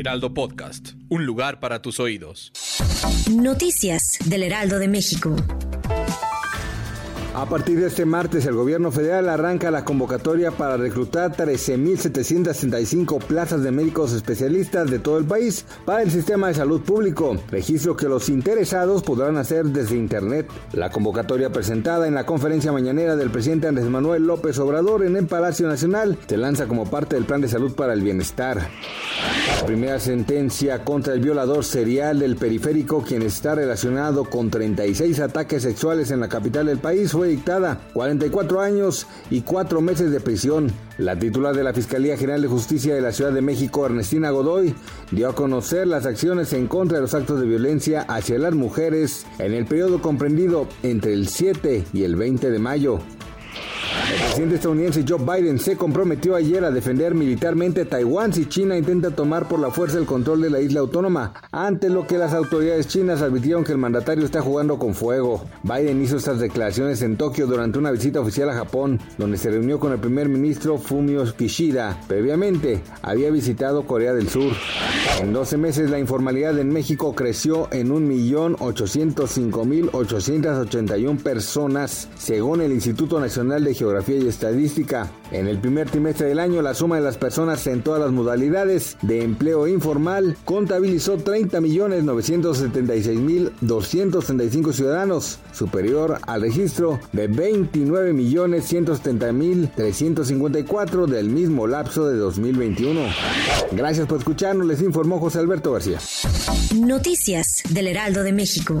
Heraldo Podcast, un lugar para tus oídos. Noticias del Heraldo de México. A partir de este martes, el gobierno federal arranca la convocatoria para reclutar 13.765 plazas de médicos especialistas de todo el país para el sistema de salud público, registro que los interesados podrán hacer desde Internet. La convocatoria presentada en la conferencia mañanera del presidente Andrés Manuel López Obrador en el Palacio Nacional se lanza como parte del Plan de Salud para el Bienestar. La primera sentencia contra el violador serial del periférico, quien está relacionado con 36 ataques sexuales en la capital del país, fue dictada 44 años y 4 meses de prisión. La titular de la Fiscalía General de Justicia de la Ciudad de México, Ernestina Godoy, dio a conocer las acciones en contra de los actos de violencia hacia las mujeres en el periodo comprendido entre el 7 y el 20 de mayo. El presidente estadounidense Joe Biden se comprometió ayer a defender militarmente Taiwán si China intenta tomar por la fuerza el control de la isla autónoma, ante lo que las autoridades chinas advirtieron que el mandatario está jugando con fuego. Biden hizo estas declaraciones en Tokio durante una visita oficial a Japón, donde se reunió con el primer ministro Fumio Kishida. Previamente, había visitado Corea del Sur. En 12 meses, la informalidad en México creció en 1.805.881 personas, según el Instituto Nacional de Geografía y Estadística. En el primer trimestre del año, la suma de las personas en todas las modalidades de empleo informal contabilizó 30.976.235 ciudadanos, superior al registro de 29.170.354 del mismo lapso de 2021. Gracias por escucharnos, les informó José Alberto García. Noticias del Heraldo de México.